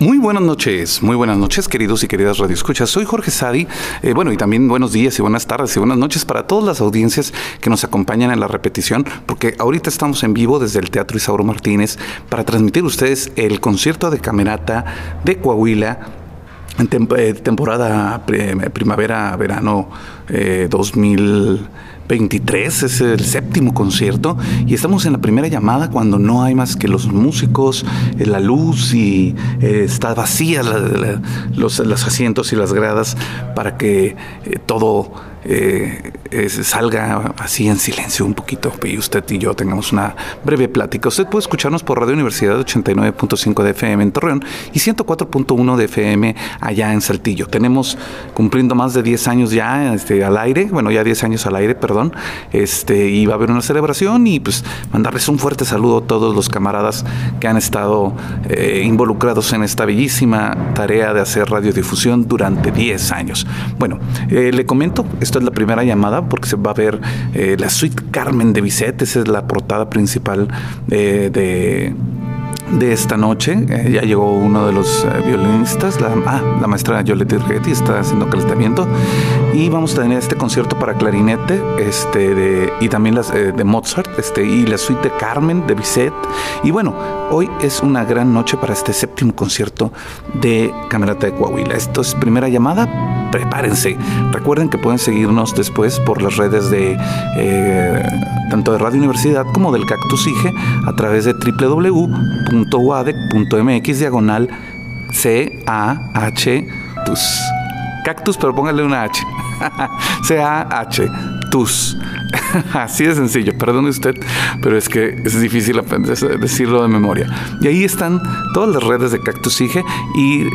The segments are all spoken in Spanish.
Muy buenas noches, muy buenas noches, queridos y queridas radioescuchas. Soy Jorge Sadi. Eh, bueno, y también buenos días y buenas tardes y buenas noches para todas las audiencias que nos acompañan en la repetición, porque ahorita estamos en vivo desde el Teatro Isauro Martínez para transmitir ustedes el concierto de Camerata de Coahuila en eh, temporada primavera-verano 2000. Eh, 23, es el séptimo concierto y estamos en la primera llamada cuando no hay más que los músicos, eh, la luz y eh, está vacía los, asientos y las gradas para que eh, todo salga así en silencio un poquito y usted y yo tengamos una breve plática. Usted puede escucharnos por Radio Universidad 89.5 de FM en Torreón y 104.1 de FM allá en Saltillo. Tenemos cumpliendo más de 10 años ya este, al aire, bueno, ya 10 años al aire, perdón, este, y va a haber una celebración y pues mandarles un fuerte saludo a todos los camaradas que han estado eh, involucrados en esta bellísima tarea de hacer radiodifusión durante 10 años. Bueno, eh, le comento, esto es la primera llamada porque se va a ver eh, la suite Carmen de Bizet, esa es la portada principal eh, de de esta noche. Eh, ya llegó uno de los violinistas, la, ah, la maestra Yolette Rigetti, está haciendo calentamiento. Y vamos a tener este concierto para clarinete este, de, y también las de Mozart este, y la suite de Carmen de Bizet. Y bueno, hoy es una gran noche para este séptimo concierto de Camerata de Coahuila. Esto es primera llamada prepárense. Recuerden que pueden seguirnos después por las redes de eh, tanto de Radio Universidad como del Cactus IGE a través de www.uadec.mx diagonal C-A-H TUS. Cactus, pero póngale una H. C-A-H Así de sencillo, perdone usted, pero es que es difícil decirlo de memoria. Y ahí están todas las redes de Cactus IGE y,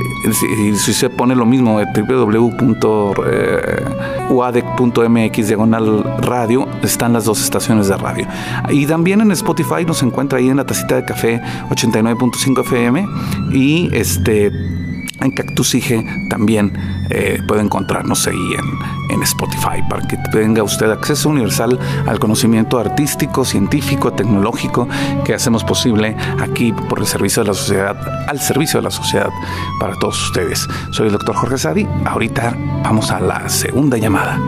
si se pone lo mismo de www.uadec.mx diagonal radio, están las dos estaciones de radio. Y también en Spotify nos encuentra ahí en la tacita de café 89.5 FM y este en Cactus IGE también eh, puede encontrarnos ahí en, en, Spotify para que tenga usted acceso universal al conocimiento artístico, científico, tecnológico que hacemos posible aquí por el servicio de la sociedad, al servicio de la sociedad para todos ustedes. Soy el doctor Jorge Sadi. Ahorita vamos a la segunda llamada.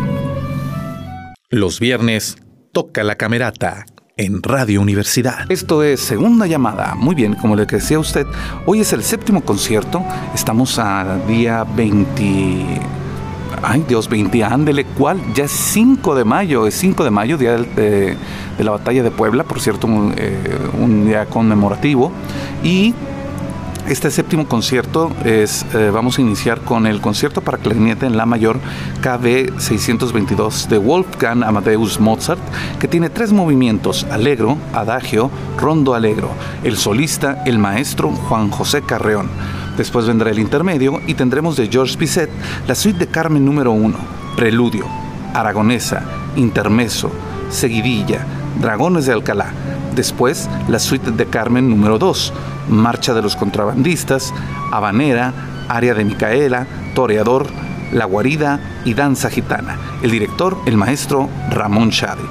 Los viernes toca la camerata en Radio Universidad. Esto es Segunda Llamada. Muy bien, como le decía usted, hoy es el séptimo concierto. Estamos a día 20... Ay, Dios, 20, ándele, ¿cuál? Ya es 5 de mayo, es 5 de mayo, día de, la batalla de Puebla, por cierto, eh, un día conmemorativo. Y este séptimo concierto es, eh, vamos a iniciar con el concierto para clarinete en La mayor KB 622 de Wolfgang Amadeus Mozart, que tiene tres movimientos, alegro, adagio, rondo alegro. El solista, el maestro Juan José Carreón. Después vendrá el intermedio y tendremos de George Bizet la suite de Carmen número 1, Preludio, Aragonesa, Intermeso, Seguidilla, Dragones de Alcalá. Después la suite de Carmen número 2, Marcha de los Contrabandistas, Habanera, Área de Micaela, Toreador, La Guarida y Danza Gitana. El director, el maestro Ramón Chade.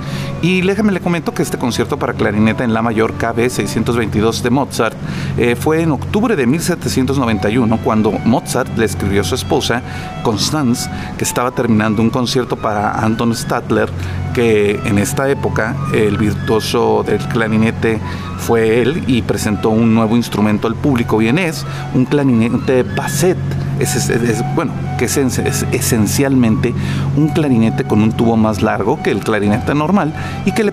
Y déjame le comento que este concierto para clarineta en La Mayor KB 622 de Mozart eh, fue en octubre de 1791 cuando Mozart le escribió a su esposa, Constance, que estaba terminando un concierto para Anton Stadler, que en esta época el virtuoso del clarinete fue él y presentó un nuevo instrumento al público vienés, un clarinete basset es, bueno, que es, esencialmente un clarinete con un tubo más largo que el clarinete normal y que le,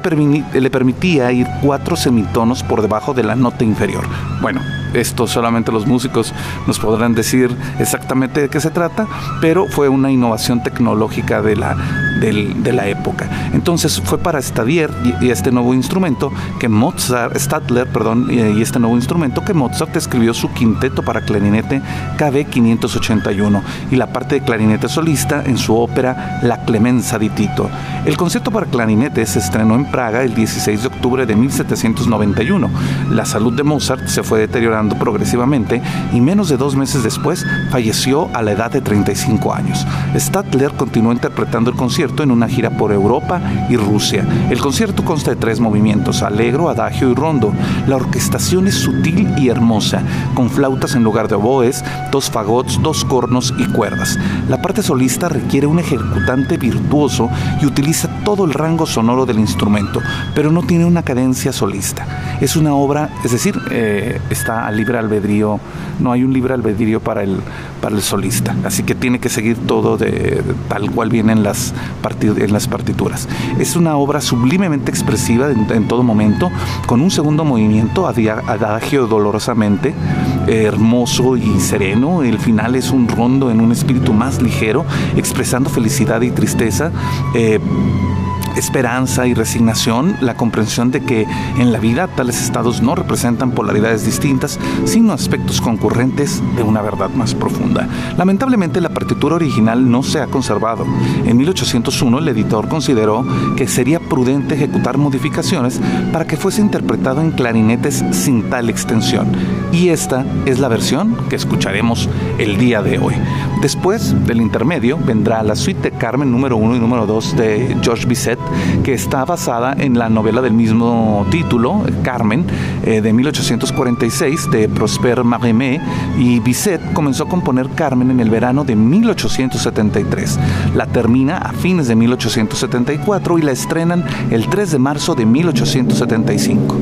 le permitía ir cuatro semitonos por debajo de la nota inferior. Bueno, esto solamente los músicos nos podrán decir exactamente de qué se trata, pero fue una innovación tecnológica de la, de la época. Entonces fue para Stadier y, este nuevo instrumento que Mozart, Stadler, perdón, y, este nuevo instrumento que Mozart escribió su quinteto para clarinete KB 581 y la parte de clarinete solista en su ópera La Clemenza di Tito. El concierto para clarinete se estrenó en Praga el 16 de octubre de 1791. La salud de Mozart se fue deteriorando progresivamente y menos de dos meses después falleció a la edad de 35 años. Stadler continuó interpretando el concierto en una gira por Europa y Rusia. El concierto consta de tres movimientos, alegro, adagio y rondo. La orquestación es sutil y hermosa, con flautas en lugar de oboes, dos fagots, dos cornos y cuerdas. La parte solista requiere un ejecutante virtuoso y utiliza todo el rango sonoro del instrumento, pero no tiene una cadencia solista. Es una obra, es decir, eh, está libre albedrío, no hay un libre albedrío para el, para el solista, así que tiene que seguir todo tal cual viene en las, en las partituras. Es una obra sublimemente expresiva en, todo momento, con un segundo movimiento, adagio dolorosamente, hermoso y sereno. El final es un rondo en un espíritu más ligero, expresando felicidad y tristeza. Eh, esperanza y resignación, la comprensión de que en la vida tales estados no representan polaridades distintas, sino aspectos concurrentes de una verdad más profunda. Lamentablemente la partitura original no se ha conservado. En 1801 el editor consideró que sería prudente ejecutar modificaciones para que fuese interpretado en clarinetes sin tal extensión. Y esta es la versión que escucharemos el día de hoy. Después del intermedio vendrá la suite de Carmen número 1 y número 2 de George Bizet, que está basada en la novela del mismo título, Carmen, eh, de 1846 de Prosper Marimé, y Bizet comenzó a componer Carmen en el verano de 1873. La termina a fines de 1874 y la estrenan el 3 de marzo de 1875.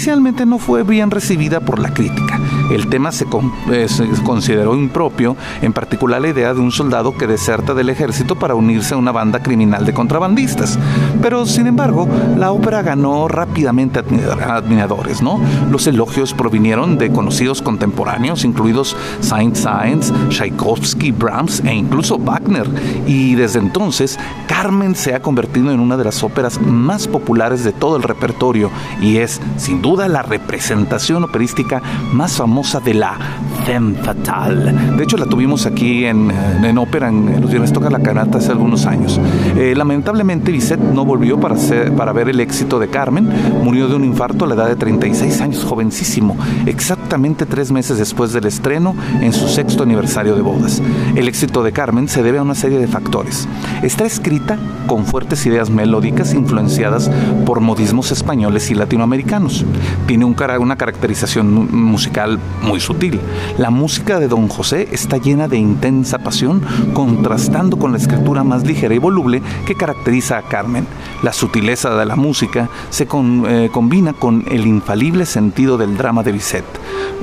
Inicialmente no fue bien recibida por la crítica. El tema se, eh, se, consideró impropio, en particular la idea de un soldado que deserta del ejército para unirse a una banda criminal de contrabandistas. Pero sin embargo, la ópera ganó rápidamente admiradores, ¿no? Los elogios provinieron de conocidos contemporáneos, incluidos Saint-Saëns, Tchaikovsky, Brahms e incluso Wagner. Y desde entonces, Carmen se ha convertido en una de las óperas más populares de todo el repertorio y es, sin duda, la representación operística más famosa de la femme fatale. De hecho, la tuvimos aquí en, en ópera, en, los viernes toca la canata hace algunos años. Eh, lamentablemente, Bizet no volvió para, para ver el éxito de Carmen. Murió de un infarto a la edad de 36 años, jovencísimo, exactamente tres meses después del estreno en su sexto aniversario de bodas. El éxito de Carmen se debe a una serie de factores. Está escrita con fuertes ideas melódicas influenciadas por modismos españoles y latinoamericanos. Tiene un, una caracterización musical muy sutil. La música de Don José está llena de intensa pasión, contrastando con la escritura más ligera y voluble que caracteriza a Carmen. La sutileza de la música se eh, combina con el infalible sentido del drama de Bizet.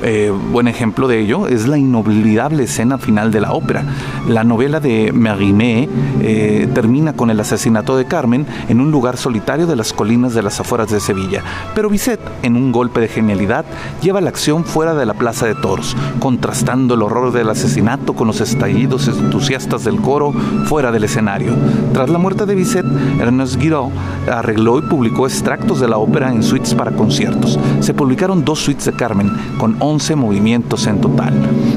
Eh, buen ejemplo de ello es la inolvidable escena final de la ópera. La novela de Mérimée eh, termina con el asesinato de Carmen en un lugar solitario de las colinas de las afueras de Sevilla. Pero Bizet, en un golpe de genialidad, lleva la acción fuera de la plaza de toros, contrastando el horror del asesinato con los estallidos entusiastas del coro fuera del escenario. Tras la muerte de Bizet, Ernest Guiraud arregló y publicó extractos de la ópera en suites para conciertos. Se publicaron dos suites de Carmen, con 11 movimientos en total.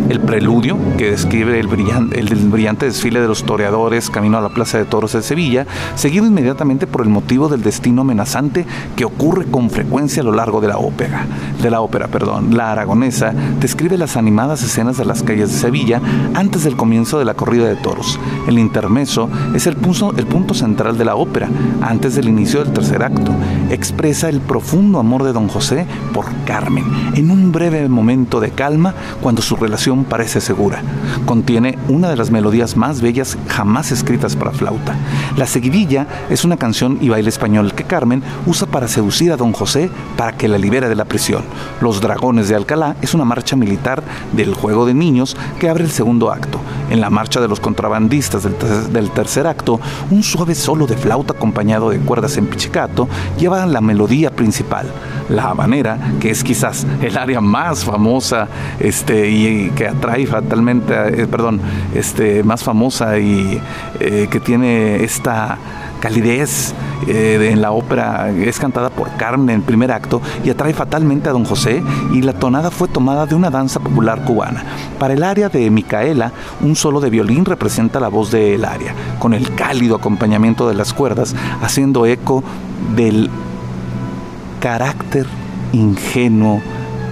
El preludio, que describe el brillante, desfile de los toreadores camino a la Plaza de Toros de Sevilla, seguido inmediatamente por el motivo del destino amenazante que ocurre con frecuencia a lo largo de la ópera. De la ópera, perdón. La aragonesa describe las animadas escenas de las calles de Sevilla antes del comienzo de la corrida de toros. El intermeso es el punto, el punto central de la ópera, antes del inicio del tercer acto. Expresa el profundo amor de don José por Carmen, en un breve momento de calma cuando su relación parece segura. Contiene una de las melodías más bellas jamás escritas para flauta. La seguidilla es una canción y baile español que Carmen usa para seducir a don José para que la libere de la prisión. Los Dragones de Alcalá es una marcha militar del juego de niños que abre el segundo acto. En la marcha de los contrabandistas del, tercer acto, un suave solo de flauta acompañado de cuerdas en pichicato lleva la melodía principal. La habanera, que es quizás el área más famosa este, y, que atrae fatalmente, eh, perdón, este, más famosa y eh, que tiene esta calidez eh, en la ópera es cantada por Carmen en el primer acto y atrae fatalmente a don José y la tonada fue tomada de una danza popular cubana. Para el área de Micaela, un solo de violín representa la voz de el área, con el cálido acompañamiento de las cuerdas, haciendo eco del carácter ingenuo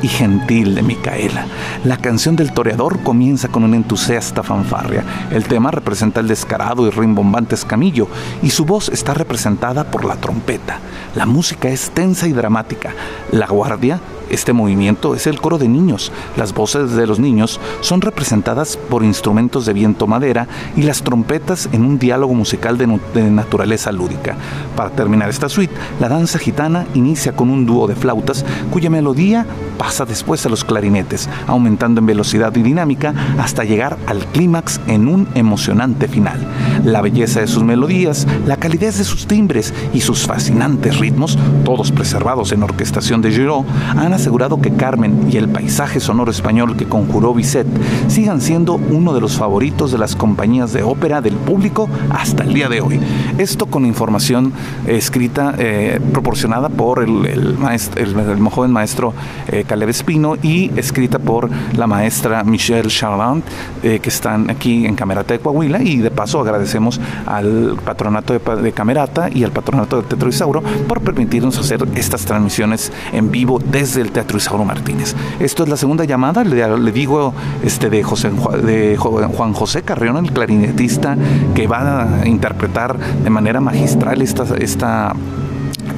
y gentil de Micaela. La canción del toreador comienza con una entusiasta fanfarria. El tema representa el descarado y rimbombante escamillo y su voz está representada por la trompeta. La música es tensa y dramática. La guardia este movimiento es el coro de niños. Las voces de los niños son representadas por instrumentos de viento madera y las trompetas en un diálogo musical de, naturaleza lúdica. Para terminar esta suite, la danza gitana inicia con un dúo de flautas cuya melodía pasa después a los clarinetes, aumentando en velocidad y dinámica hasta llegar al clímax en un emocionante final. La belleza de sus melodías, la calidez de sus timbres y sus fascinantes ritmos, todos preservados en orquestación de Giraud, han asegurado que Carmen y el paisaje sonoro español que conjuró Bizet sigan siendo uno de los favoritos de las compañías de ópera del público hasta el día de hoy. Esto con información escrita, eh, proporcionada por el, maestro, el, joven maestro eh, Caleb Espino y escrita por la maestra Michelle Charland, eh, que están aquí en Camerata de Coahuila. Y de paso agradecemos al patronato de, Camerata y al patronato de Teatro Isauro por permitirnos hacer estas transmisiones en vivo desde el Teatro Isauro Martínez. Esto es la segunda llamada, le, digo este, de, José, de Juan José Carrión, el clarinetista, que va a interpretar de manera magistral esta, esta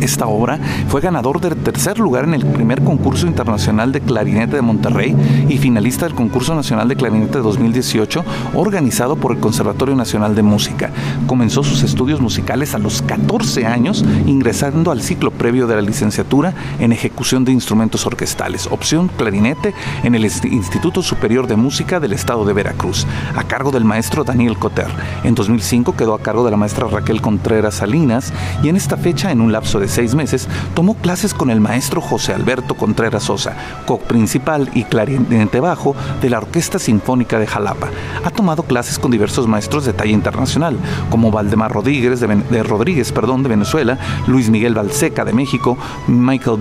esta obra fue ganador del tercer lugar en el primer concurso internacional de clarinete de Monterrey y finalista del concurso nacional de clarinete de 2018 organizado por el Conservatorio Nacional de Música. Comenzó sus estudios musicales a los 14 años ingresando al ciclo previo de la licenciatura en ejecución de instrumentos orquestales, opción clarinete en el Instituto Superior de Música del Estado de Veracruz, a cargo del maestro Daniel Cotter. En 2005 quedó a cargo de la maestra Raquel Contreras Salinas y en esta fecha, en un lapso de seis meses, tomó clases con el maestro José Alberto Contreras Sosa, co-principal y clarinete bajo de la Orquesta Sinfónica de Jalapa. Ha tomado clases con diversos maestros de talla internacional, como Valdemar Rodríguez de, Rodríguez, perdón, de Venezuela, Luis Miguel Balseca de México, Michael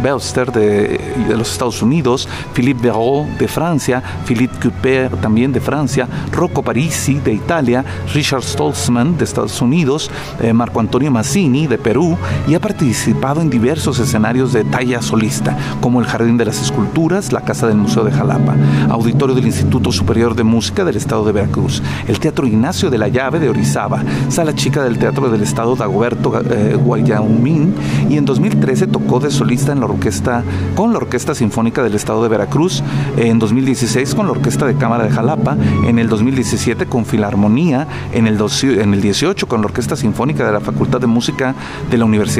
Belster de, los Estados Unidos, Philippe Verreau de Francia, Philippe Couper también de Francia, Rocco Parisi de Italia, Richard Stolzman de Estados Unidos, eh, Marco Antonio Mazzini de Perú y ha participado en diversos escenarios de talla solista, como el Jardín de las Esculturas, la Casa del Museo de Jalapa, Auditorio del Instituto Superior de Música del Estado de Veracruz, el Teatro Ignacio de la Llave de Orizaba, Sala Chica del Teatro del Estado Dagoberto eh, Guayaumín, y en 2013 tocó de solista en la orquesta, con la Orquesta Sinfónica del Estado de Veracruz, en 2016 con la Orquesta de Cámara de Jalapa, en el 2017 con Filarmonía, en el, en el 18 con la Orquesta Sinfónica de la Facultad de Música de la Universidad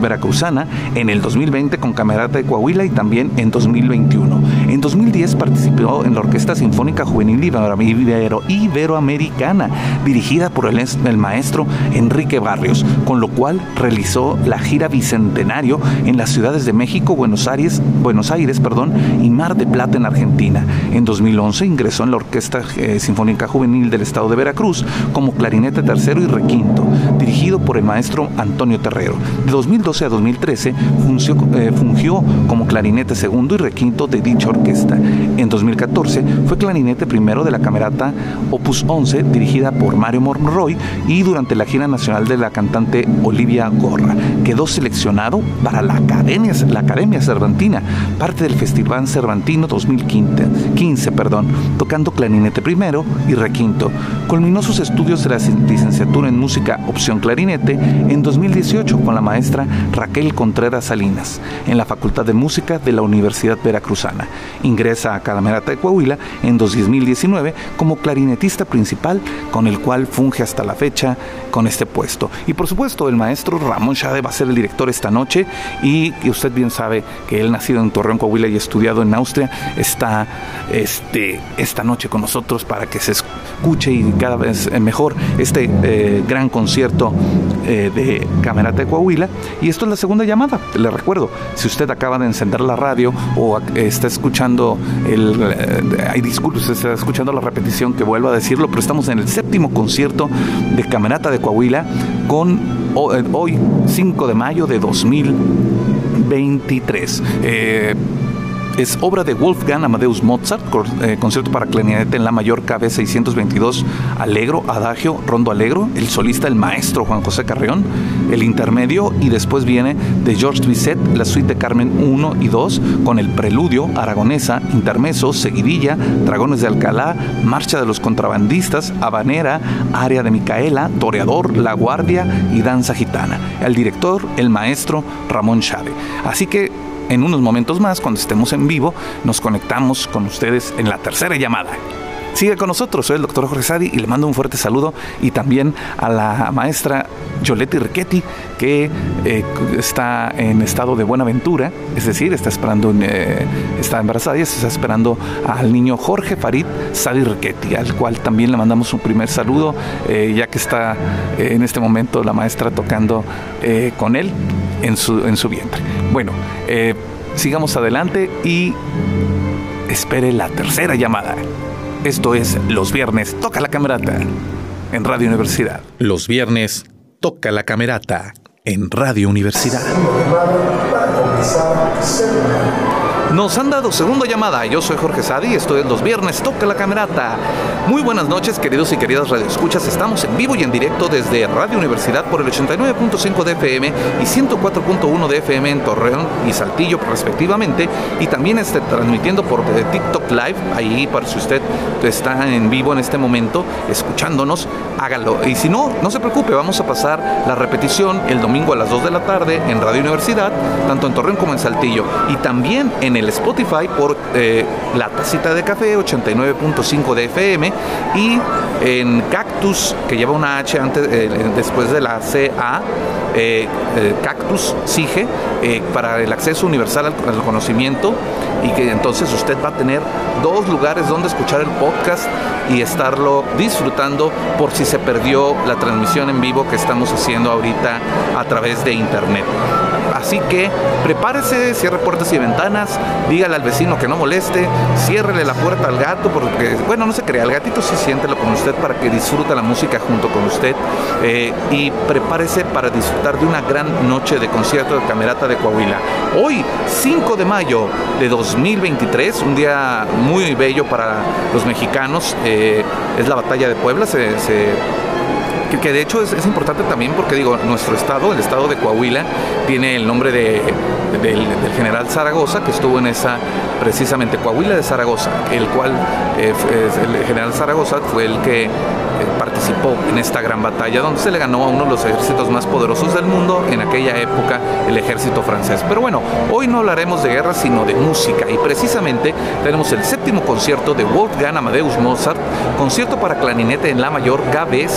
veracruzana, en el 2020 con Camerata de Coahuila y también en 2021. En 2010 participó en la Orquesta Sinfónica Juvenil Ibero, Iberoamericana, dirigida por el, el maestro Enrique Barrios, con lo cual realizó la gira bicentenario en las ciudades de México, Buenos Aires, Buenos Aires perdón, y Mar de Plata en Argentina. En 2011 ingresó en la Orquesta eh, Sinfónica Juvenil del Estado de Veracruz como clarinete tercero y requinto, dirigido por el maestro Antonio Terrero. De 2012 a 2013 fungió, eh, fungió como clarinete segundo y requinto de dicha orquesta. En 2014 fue clarinete primero de la camerata Opus 11 dirigida por Mario Monroy y durante la gira nacional de la cantante Olivia Gorra. Quedó seleccionado para la Academia, la Academia Cervantina, parte del Festival Cervantino 2015, perdón, tocando clarinete primero y requinto. Culminó sus estudios de la licenciatura en música opción clarinete en 2018 con la maestra Raquel Contreras Salinas en la Facultad de Música de la Universidad Veracruzana. Ingresa a Camerata de Coahuila en 2019 como clarinetista principal, con el cual funge hasta la fecha con este puesto. Y por supuesto, el maestro Ramón Shade va a ser el director esta noche y usted bien sabe que él nacido en Torreón, Coahuila y estudiado en Austria, está este, esta noche con nosotros para que se escuche y cada vez mejor este eh, gran concierto eh, de Camerata de Coahuila y esto es la segunda llamada. Le recuerdo, si usted acaba de encender la radio o está escuchando el. Eh, hay disculpas, está escuchando la repetición que vuelvo a decirlo, pero estamos en el séptimo concierto de Camerata de Coahuila con eh, hoy, 5 de mayo de 2023. Eh, es obra de Wolfgang Amadeus Mozart, eh, concierto para clarinete en la mayor KB 622, Alegro, Adagio, Rondo Alegro, el solista, el maestro Juan José Carreón, el intermedio y después viene de Georges Bizet, la suite de Carmen 1 y 2, con el preludio, aragonesa, intermeso, seguidilla, dragones de Alcalá, marcha de los contrabandistas, habanera, área de Micaela, toreador, la guardia y danza gitana. El director, el maestro Ramón Chávez. Así que en unos momentos más, cuando estemos en vivo, nos conectamos con ustedes en la tercera llamada. Sigue con nosotros, soy el doctor Jorge Sadi y le mando un fuerte saludo y también a la maestra Yoletti Riquetti que eh, está en estado de buena aventura, es decir, está esperando, eh, está embarazada y está esperando al niño Jorge Farid Sadi Riquetti, al cual también le mandamos un primer saludo, eh, ya que está en este momento la maestra tocando con él en su, en su vientre. Bueno, sigamos adelante y espere la tercera llamada. Esto es Los Viernes Toca la Camerata en Radio Universidad. Los Viernes Toca la Camerata en Radio Universidad. Nos han dado segunda llamada. Yo soy Jorge Sadi, esto es los viernes, toca la camerata. Muy buenas noches, queridos y queridas radioescuchas. Estamos en vivo y en directo desde Radio Universidad por el 89.5 de FM y 104.1 de FM en Torreón y Saltillo, respectivamente. Y también está transmitiendo por TikTok Live. Ahí, para si usted está en vivo en este momento, escuchándonos, hágalo. Y si no, no se preocupe, vamos a pasar la repetición el domingo a las 2 de la tarde en Radio Universidad, tanto en Torreón como en Saltillo. Y también en el Spotify por eh, La Tacita de Café 89.5 de FM y en Cactus, que lleva una H antes, eh, después de la CA, eh, Cactus SIGE, para el acceso universal al, al conocimiento y que entonces usted va a tener dos lugares donde escuchar el podcast y estarlo disfrutando por si se perdió la transmisión en vivo que estamos haciendo ahorita a través de internet. Así que prepárese, cierre puertas y ventanas, dígale al vecino que no moleste, ciérrele la puerta al gato, porque, bueno, no se crea, el gatito sí siéntelo con usted para que disfrute la música junto con usted eh, y prepárese para disfrutar de una gran noche de concierto de Camerata de Coahuila. Hoy, 5 de mayo de 2023, un día muy bello para los mexicanos, eh, es la batalla de Puebla, se que, de hecho es, importante también porque digo, nuestro estado, el estado de Coahuila, tiene el nombre de, del, general Zaragoza, que estuvo en esa, precisamente Coahuila de Zaragoza, el cual eh, el general Zaragoza fue el que eh, participó en esta gran batalla donde se le ganó a uno de los ejércitos más poderosos del mundo en aquella época, el ejército francés. Pero bueno, hoy no hablaremos de guerra sino de música y precisamente tenemos el séptimo concierto de Wolfgang Amadeus Mozart, concierto para clarinete en la mayor KB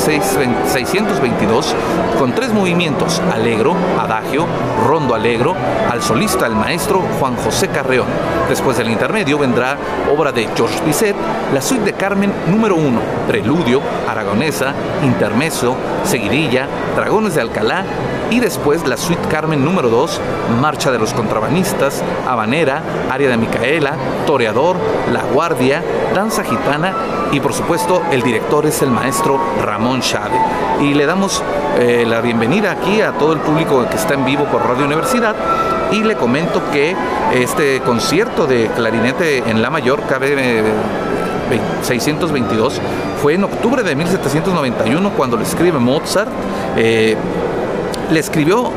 622 con tres movimientos, alegro, adagio, rondo alegro, al solista el maestro Juan José Carreón. Después del intermedio vendrá obra de Georges Bizet, la suite de Carmen número 1, preludio, Aragonesa, Intermeso, Seguidilla, Dragones de Alcalá y después la Suite Carmen número 2, Marcha de los Contrabandistas, Habanera, Área de Micaela, Toreador, La Guardia, Danza Gitana y por supuesto el director es el maestro Ramón Chávez. Y le damos eh, la bienvenida aquí a todo el público que está en vivo por Radio Universidad y le comento que este concierto de clarinete en La Mayor cabe 622 fue en octubre de 1791 cuando le escribe Mozart. Eh, le escribió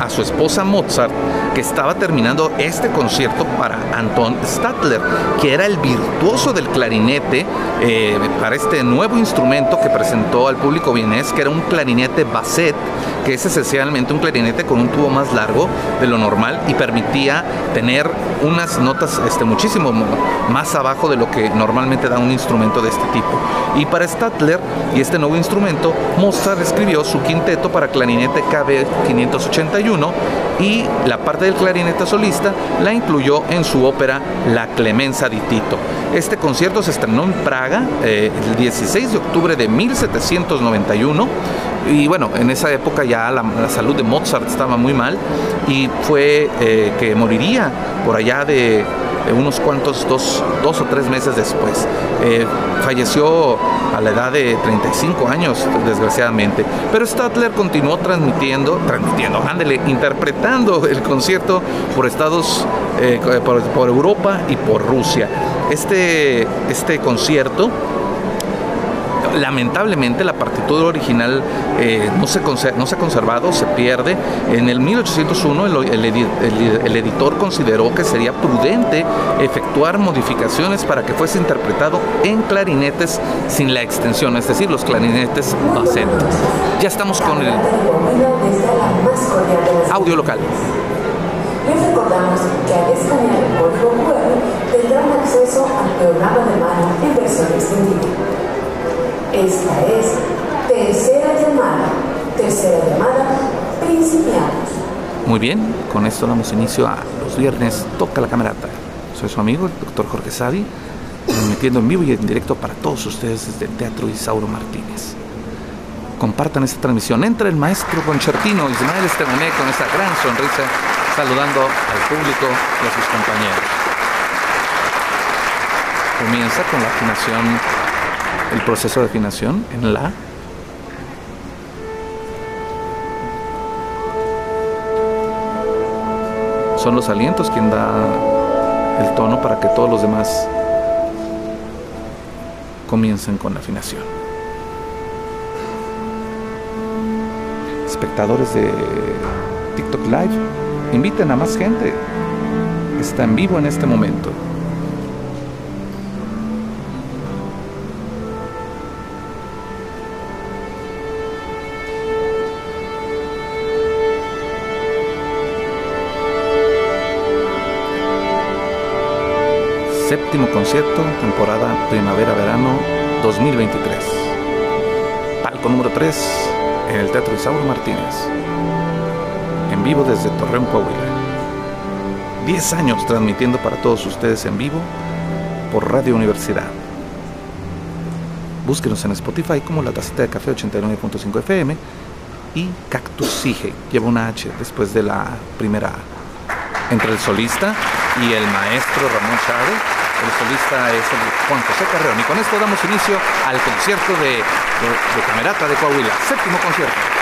a su esposa Mozart que estaba terminando este concierto para Anton Stadler, que era el virtuoso del clarinete eh, para este nuevo instrumento que presentó al público vienés, que era un clarinete basset, que es esencialmente un clarinete con un tubo más largo de lo normal y permitía tener unas notas este, muchísimo más abajo de lo que normalmente da un instrumento de este tipo. Y para Stadler y este nuevo instrumento, Mozart escribió su quinteto para clarinete KB 581 y la parte del clarinete solista la incluyó en su ópera La Clemenza di Tito. Este concierto se estrenó en Praga eh, el 16 de octubre de 1791 y bueno, en esa época ya la, salud de Mozart estaba muy mal y fue eh, que moriría por allá de unos cuantos, dos, dos o tres meses después. falleció a la edad de 35 años, desgraciadamente. Pero Statler continuó transmitiendo, transmitiendo, ándele, interpretando el concierto por Estados, por, por Europa y por Rusia. Este, este concierto lamentablemente la partitura original eh, no, se no se ha conservado, se pierde. En el 1801 el, editor consideró que sería prudente efectuar modificaciones para que fuese interpretado en clarinetes sin la extensión, es decir, los clarinetes Basset. Ya estamos con el audio local. Les recordamos que al escanear el código QR tendrán acceso al programa de mano en versión extendida. Esta es tercera llamada. Tercera llamada, principiamos. Muy bien, con esto damos inicio a los viernes Toca la Camerata. Soy su amigo, el doctor Jorge Savi, transmitiendo en vivo y en directo para todos ustedes desde el Teatro Isauro Martínez. Compartan esta transmisión. Entra el maestro concertino Ismael Estebané con esa gran sonrisa, saludando al público y a sus compañeros. Comienza con la afinación el proceso de afinación en la. Son los alientos quien da el tono para que todos los demás comiencen con la afinación. Espectadores de TikTok Live, inviten a más gente. Está en vivo en este momento. Séptimo concierto, temporada primavera-verano 2023. Palco número 3 en el Teatro Isauro Martínez. En vivo desde Torreón, Coahuila. 10 años transmitiendo para todos ustedes en vivo por Radio Universidad. Búsquenos en Spotify como La Tacita de Café 89.5 FM y Cactus Sige. Lleva una H después de la primera A. Entre el solista y el maestro Ramón Chávez el solista es el Juan José Carreón. Y con esto damos inicio al concierto de, Camerata de Coahuila, séptimo concierto.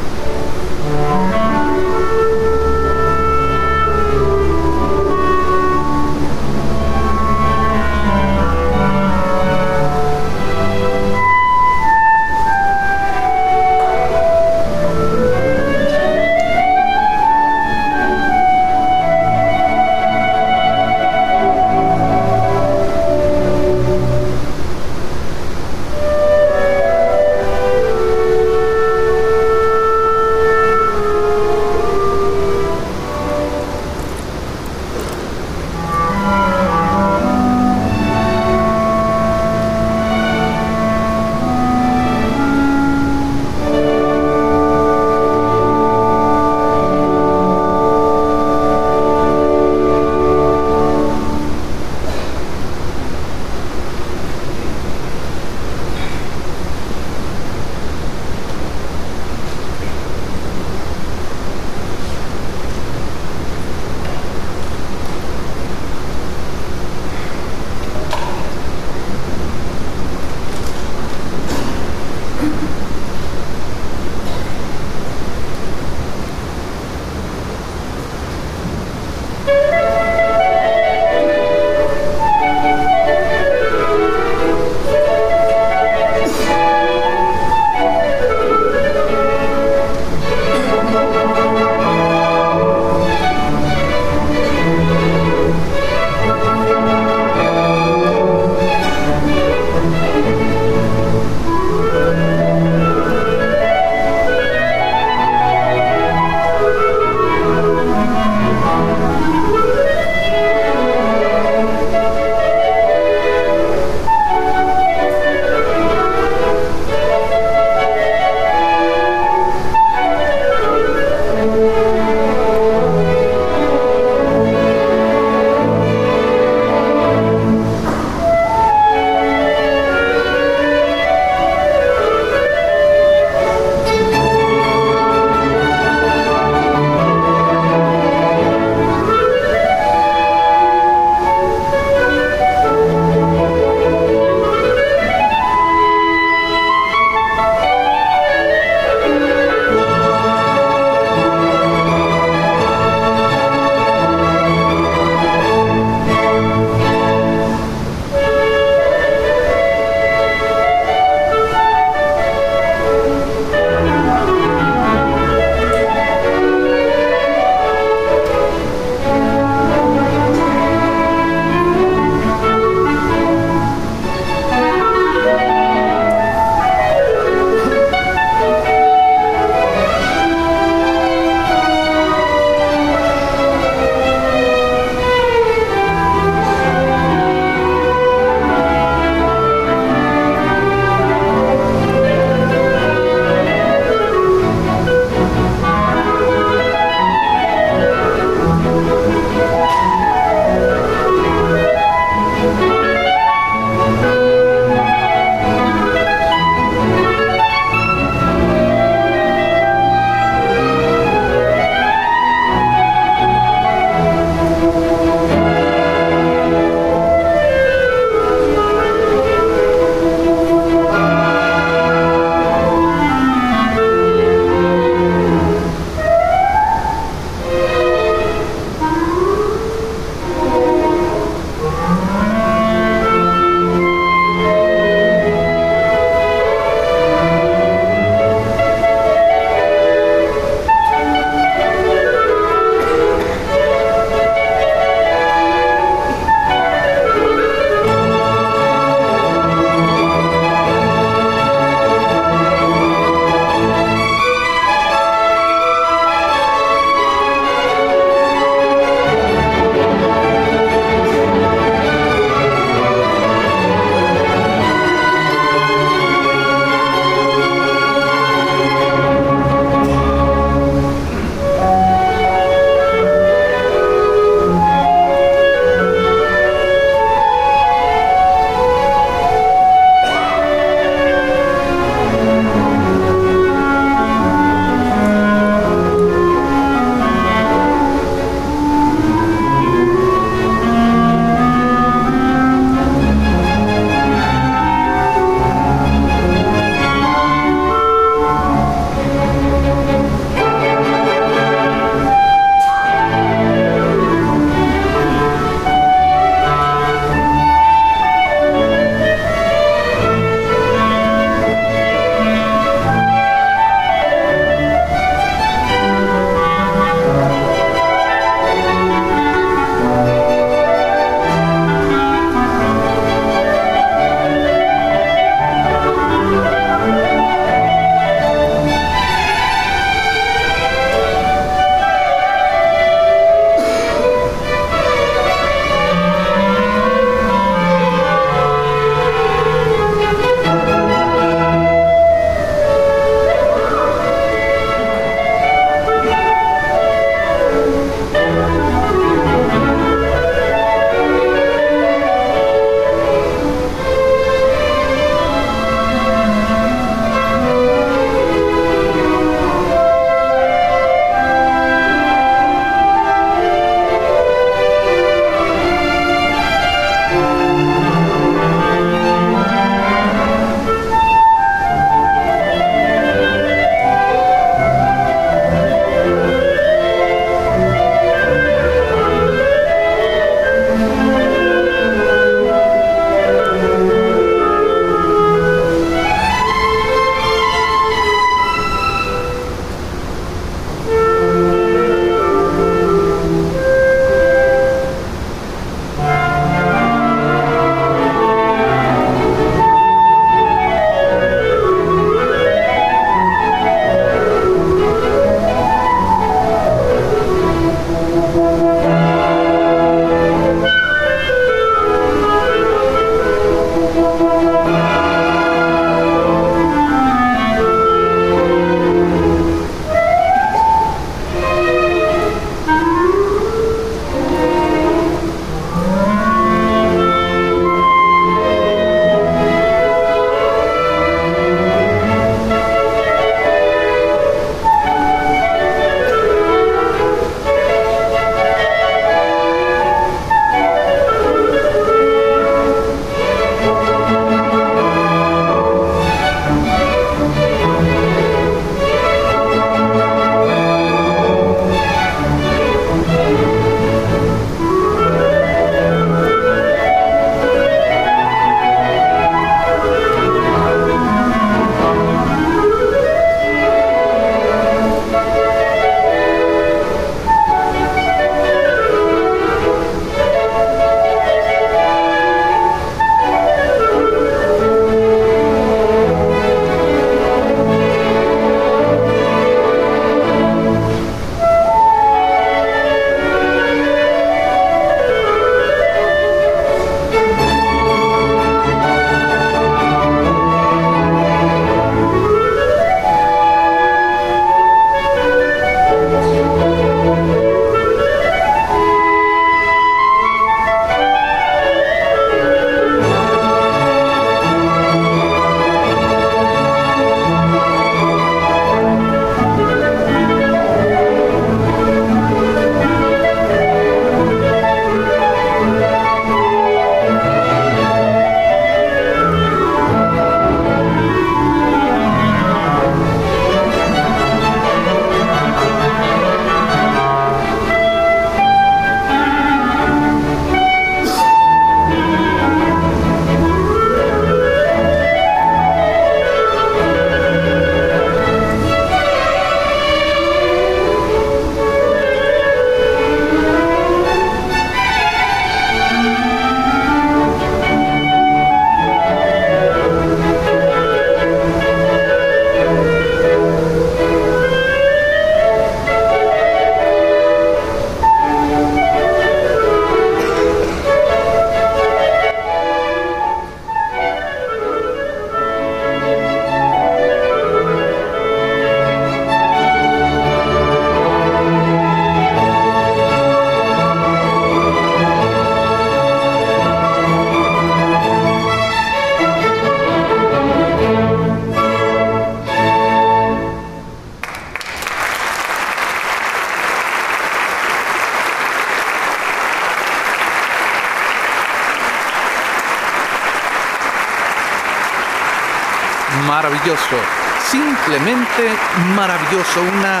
Simplemente maravilloso, una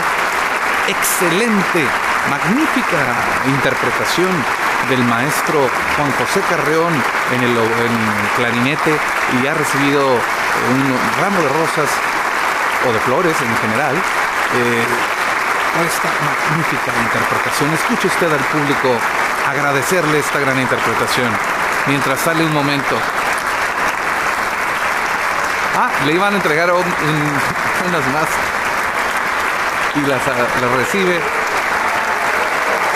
excelente, magnífica interpretación del maestro Juan José Carreón en el, clarinete y ha recibido un ramo de rosas o de flores en general. Eh, esta magnífica interpretación. Escuche usted al público agradecerle esta gran interpretación mientras sale un momento. Ah, le iban a entregar unas más y las, las recibe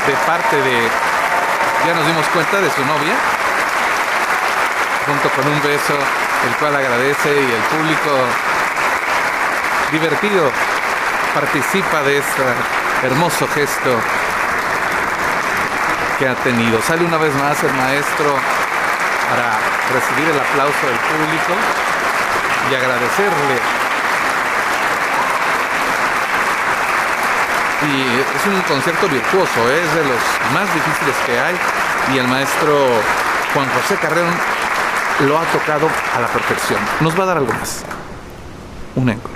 de parte de, ya nos dimos cuenta, de su novia, junto con un beso, el cual agradece y el público divertido participa de este hermoso gesto que ha tenido. Sale una vez más el maestro para recibir el aplauso del público y agradecerle. Y es un concierto virtuoso, ¿eh? es de los más difíciles que hay y el maestro Juan José Carreón lo ha tocado a la perfección. Nos va a dar algo más. Un encore.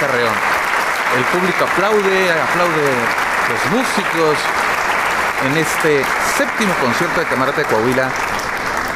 Carreón. El público aplaude, aplaude los músicos en este séptimo concierto de Camarata de Coahuila,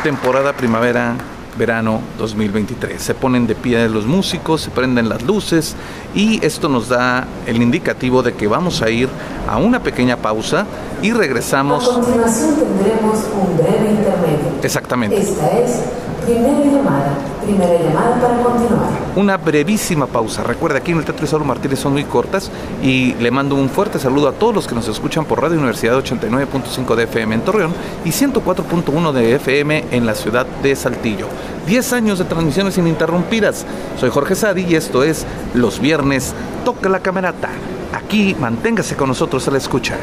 temporada primavera verano 2023. Se ponen de pie los músicos, se prenden las luces y esto nos da el indicativo de que vamos a ir a una pequeña pausa y regresamos. A continuación tendremos un breve intermedio. Exactamente. Esta es primera llamada. Primera llamada para continuar. Una brevísima pausa. Recuerda, aquí en el Teatro Isauro Martínez son muy cortas y le mando un fuerte saludo a todos los que nos escuchan por Radio Universidad 89.5 de FM en Torreón y 104.1 de FM en la ciudad de Saltillo. 10 años de transmisiones ininterrumpidas. Soy Jorge Sadi y esto es Los Viernes Toca la Camerata. Aquí manténgase con nosotros a la escucha.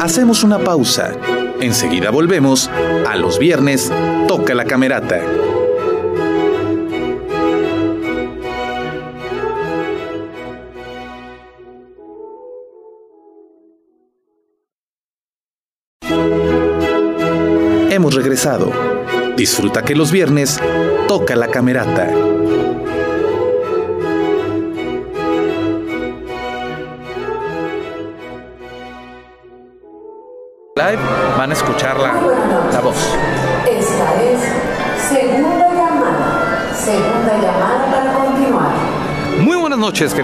Hacemos una pausa. Enseguida volvemos a los viernes Toca la Camerata. Hemos regresado. Disfruta que los viernes toca la camerata. Live van a escuchar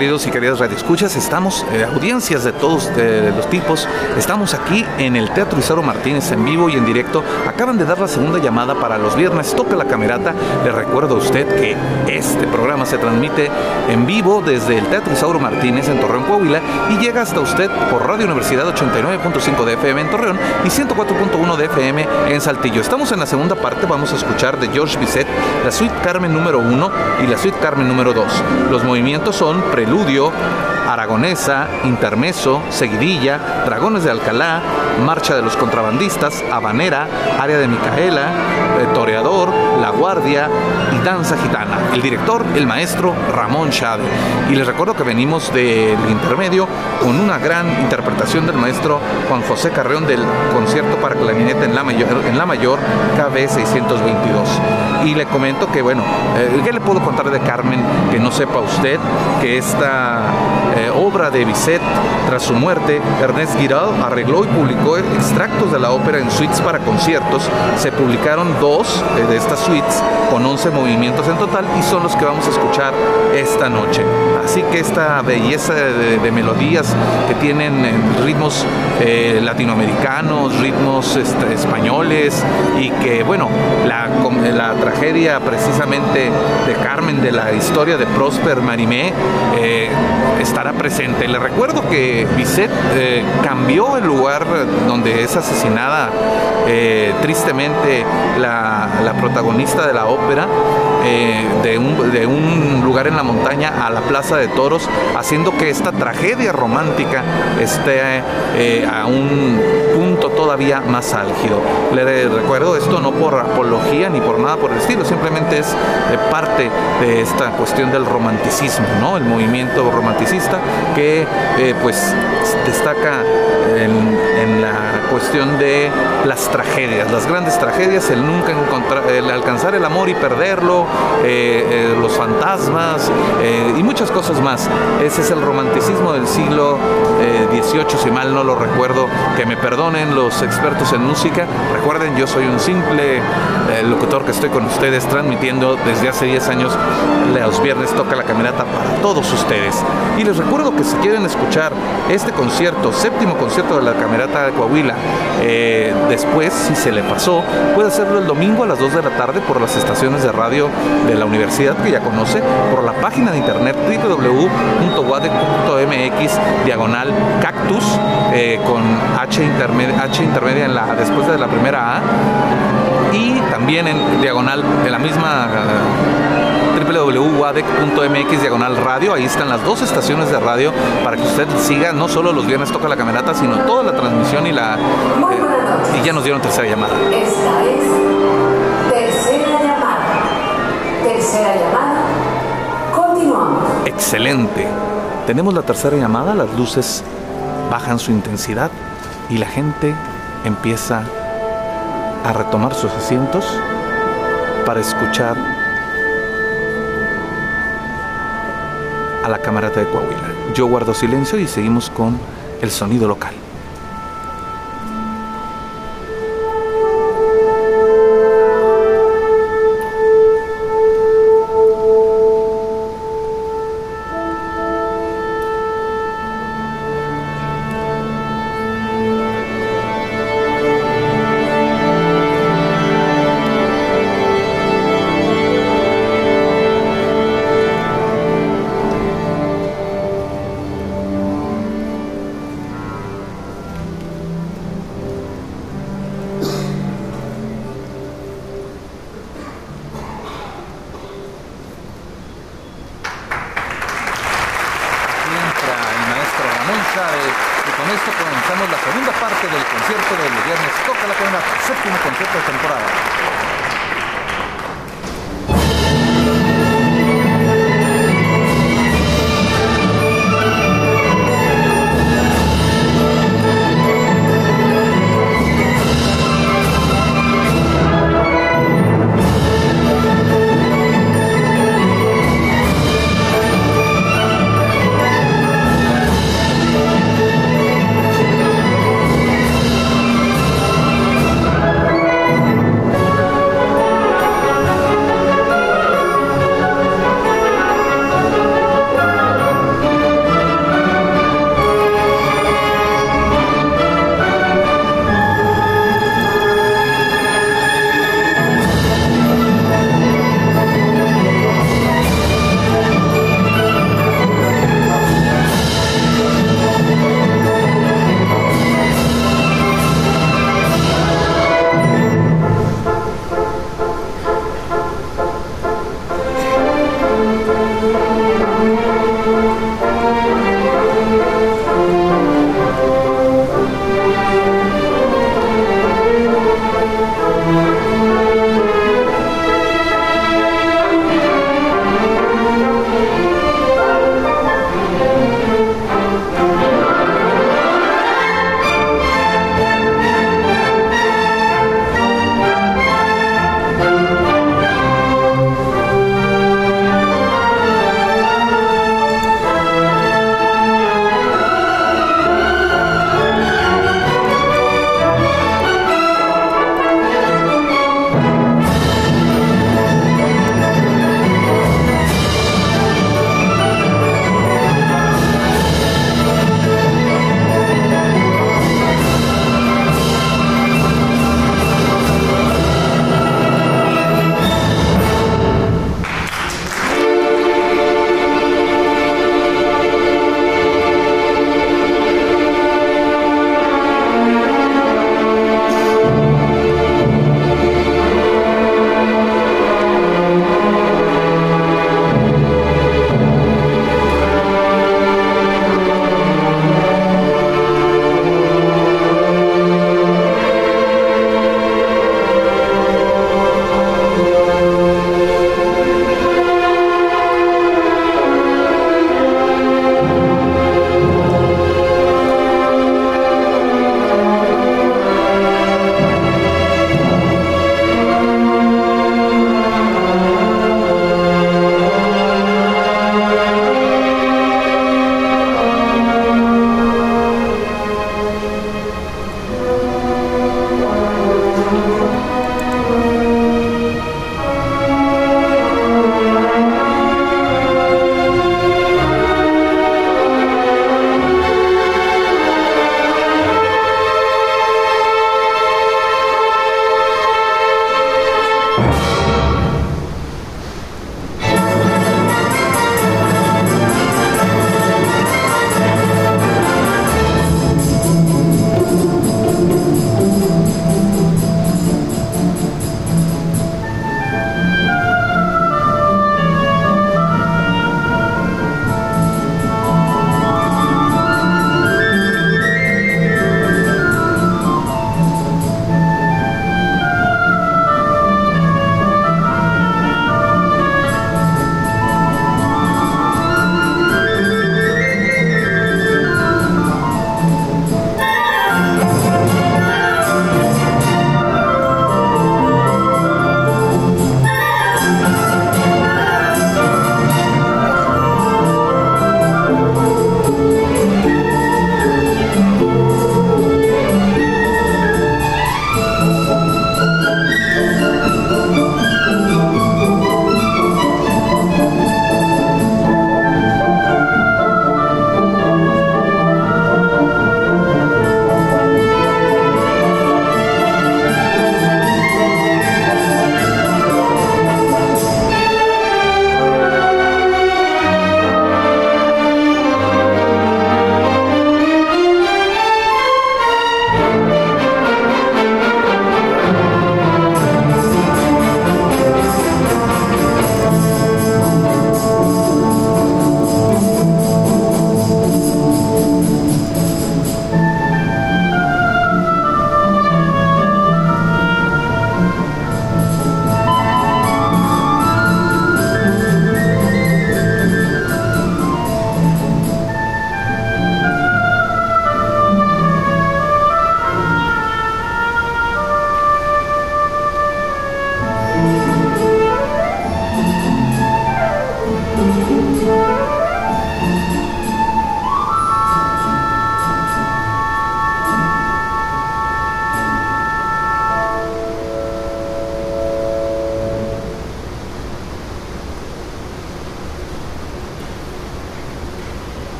queridos y queridas radioescuchas. Estamos, eh, audiencias de todos los tipos. Estamos aquí en el Teatro Isaro Martínez en vivo y en directo. Acaban de dar la segunda llamada para los viernes. Toca la camerata. Le recuerdo a usted que este programa se transmite en vivo desde el Teatro Isauro Martínez en Torreón, Coahuila y llega hasta usted por Radio Universidad 89.5 de FM en Torreón y 104.1 de FM en Saltillo. Estamos en la segunda parte. Vamos a escuchar de George Bizet la suite Carmen número 1 y la suite Carmen número 2. Los movimientos son Preludio, preludio Aragonesa, Intermeso, Seguidilla, Dragones de Alcalá, Marcha de los Contrabandistas, Habanera, Área de Micaela, eh, Toreador, La Guardia y Danza Gitana. El director, el maestro Ramón Chade. Y les recuerdo que venimos del intermedio con una gran interpretación del maestro Juan José Carreón del concierto para clarinete en la mayor, en la mayor KB 622. Y le comento que, bueno, eh, ¿qué le puedo contar de Carmen que no sepa usted? Que esta eh, obra de Bizet, tras su muerte, Ernest Guiraud arregló y publicó extractos de la ópera en suites para conciertos. Se publicaron dos eh, de estas suites con 11 movimientos en total y son los que vamos a escuchar esta noche. Así que esta belleza de, melodías que tienen ritmos latinoamericanos, ritmos este, españoles y que, bueno, la, la tragedia precisamente de Carmen, de la historia de Prosper Marimé, eh, presente. Le recuerdo que Bizet eh, cambió el lugar donde es asesinada eh, tristemente la, protagonista de la ópera, de un, de, un, lugar en la montaña a la Plaza de Toros, haciendo que esta tragedia romántica esté a un punto todavía más álgido. Le recuerdo esto no por apología ni por nada por el estilo, simplemente es parte de esta cuestión del romanticismo, ¿no? El movimiento romanticista que eh, pues destaca en, la cuestión de las tragedias, las grandes tragedias, el nunca encontrar, el alcanzar el amor y perderlo, eh, eh, los fantasmas y muchas cosas más. Ese es el romanticismo del siglo XVIII, si mal no lo recuerdo, que me perdonen los expertos en música. Recuerden, yo soy un simple locutor que estoy con ustedes transmitiendo desde hace 10 años los viernes toca la caminata para todos ustedes. Y les recuerdo que si quieren escuchar este concierto, séptimo concierto de la camerata de Coahuila, eh, después, si se le pasó, puede hacerlo el domingo a las 2 de la tarde por las estaciones de radio de la universidad que ya conoce, por la página de internet www.wadec.mx diagonal cactus eh, con H intermedia, en la, después de la primera A y también en diagonal en la misma www.wadec.mx diagonal radio. Ahí están las dos estaciones de radio para que usted siga no solo los viernes toca la camerata, sino toda la transmisión y la... Eh, y ya nos dieron tercera llamada. Esta es tercera llamada. Tercera llamada. Continuamos. Excelente. Tenemos la tercera llamada, las luces bajan su intensidad y la gente empieza a retomar sus asientos para escuchar la camarata de Coahuila. Yo guardo silencio y seguimos con el sonido local.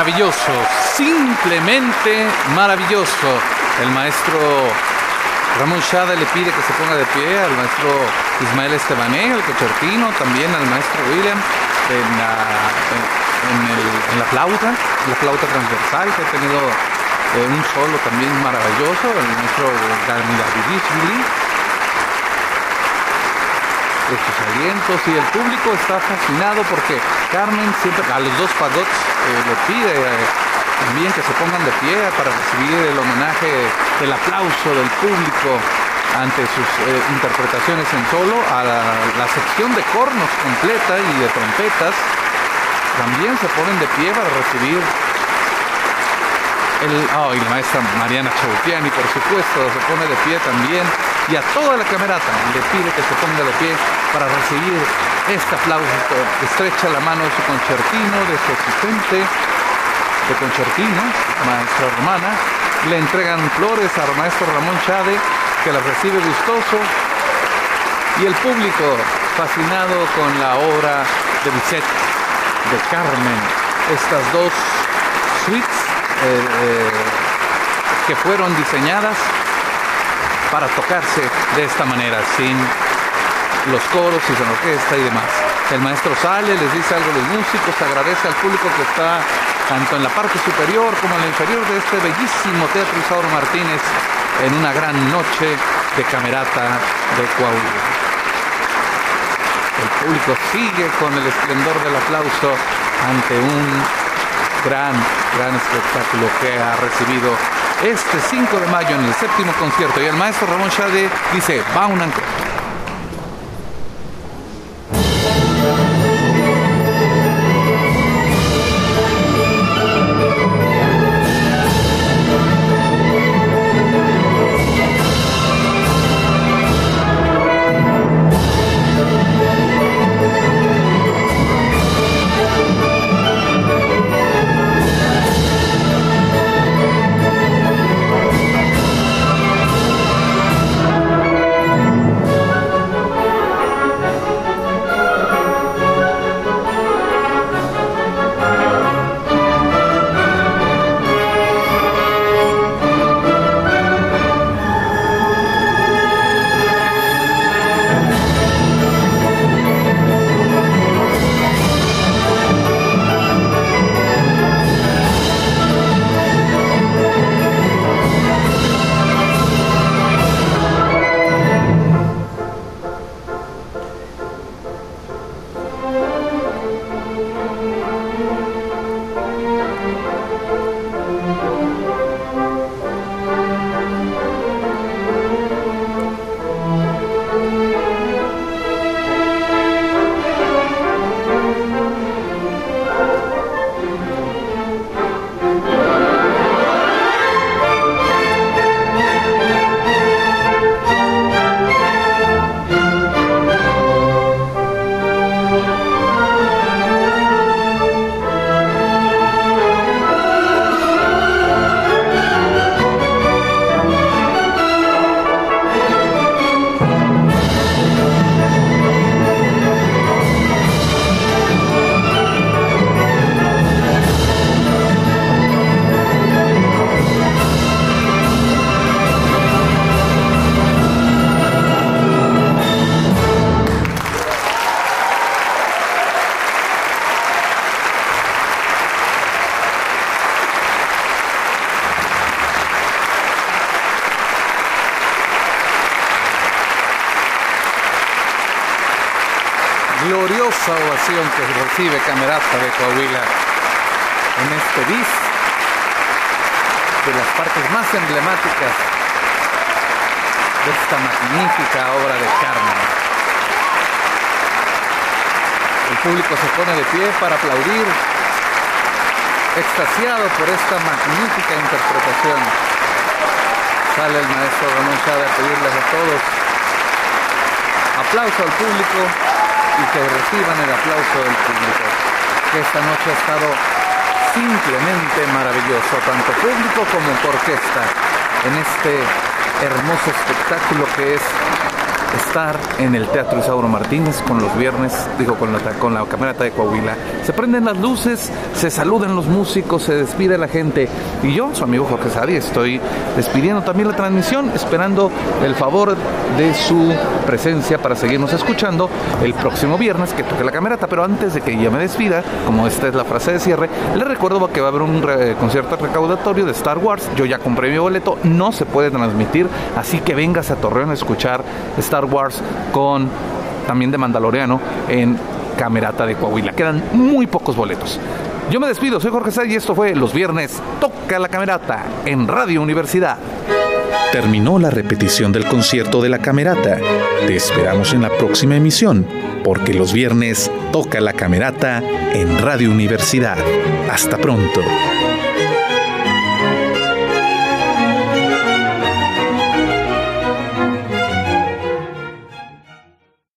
Maravilloso, simplemente maravilloso. El maestro Ramón Shada le pide que se ponga de pie al maestro Ismael Estebané, el cochertino, también al maestro William en la, en, la flauta, la flauta transversal que ha tenido eh, un solo también maravilloso, el maestro Garmidavidishvili estos alientos y el público está fascinado porque Carmen siempre a los dos fagots eh, le pide eh, también que se pongan de pie para recibir el homenaje, el aplauso del público ante sus eh, interpretaciones en solo, a la, sección de cornos completa y de trompetas, también se ponen de pie para recibir el, oh, y la maestra Mariana Chautiani, por supuesto, se pone de pie también, y a toda la camerata le pide que se ponga de pie para recibir este aplauso. Estrecha la mano de su concertino, de su asistente de concertino, maestra hermana, le entregan flores al maestro Ramón Chade, que las recibe gustoso, y el público fascinado con la obra de Bizet, de Carmen, estas dos suites eh, eh, que fueron diseñadas para tocarse de esta manera, sin los coros y sin orquesta y demás. El maestro sale, les dice algo a los músicos, agradece al público que está tanto en la parte superior como en la inferior de este bellísimo Teatro Isauro Martínez en una gran noche de camerata de Coahuila. El público sigue con el esplendor del aplauso ante un gran, gran espectáculo que ha recibido este 5 de mayo en el séptimo concierto. Y el maestro Ramón Shade dice, va un para aplaudir, extasiado por esta magnífica interpretación. Sale el maestro Ramón Chávez a pedirles a todos aplauso al público y que reciban el aplauso del público, que esta noche ha estado simplemente maravilloso, tanto público como orquesta, en este hermoso espectáculo que es estar en el Teatro Isauro Martínez con los viernes, digo, con la, con la camerata de Coahuila. Se prenden las luces, se saludan los músicos, se despide la gente. Y yo, su amigo Jorge Sadi, estoy despidiendo también la transmisión, esperando el favor de su presencia para seguirnos escuchando el próximo viernes que toque la camerata. Pero antes de que ya me despida, como esta es la frase de cierre, les recuerdo que va a haber un concierto recaudatorio de Star Wars. Yo ya compré mi boleto, no se puede transmitir, así que vengas a Torreón a escuchar Star Wars con también de Mandaloriano en Camerata de Coahuila. Quedan muy pocos boletos. Yo me despido, soy Jorge Say y esto fue los viernes Toca la Camerata en Radio Universidad. Terminó la repetición del concierto de la Camerata. Te esperamos en la próxima emisión, porque los viernes toca la Camerata en Radio Universidad. Hasta pronto.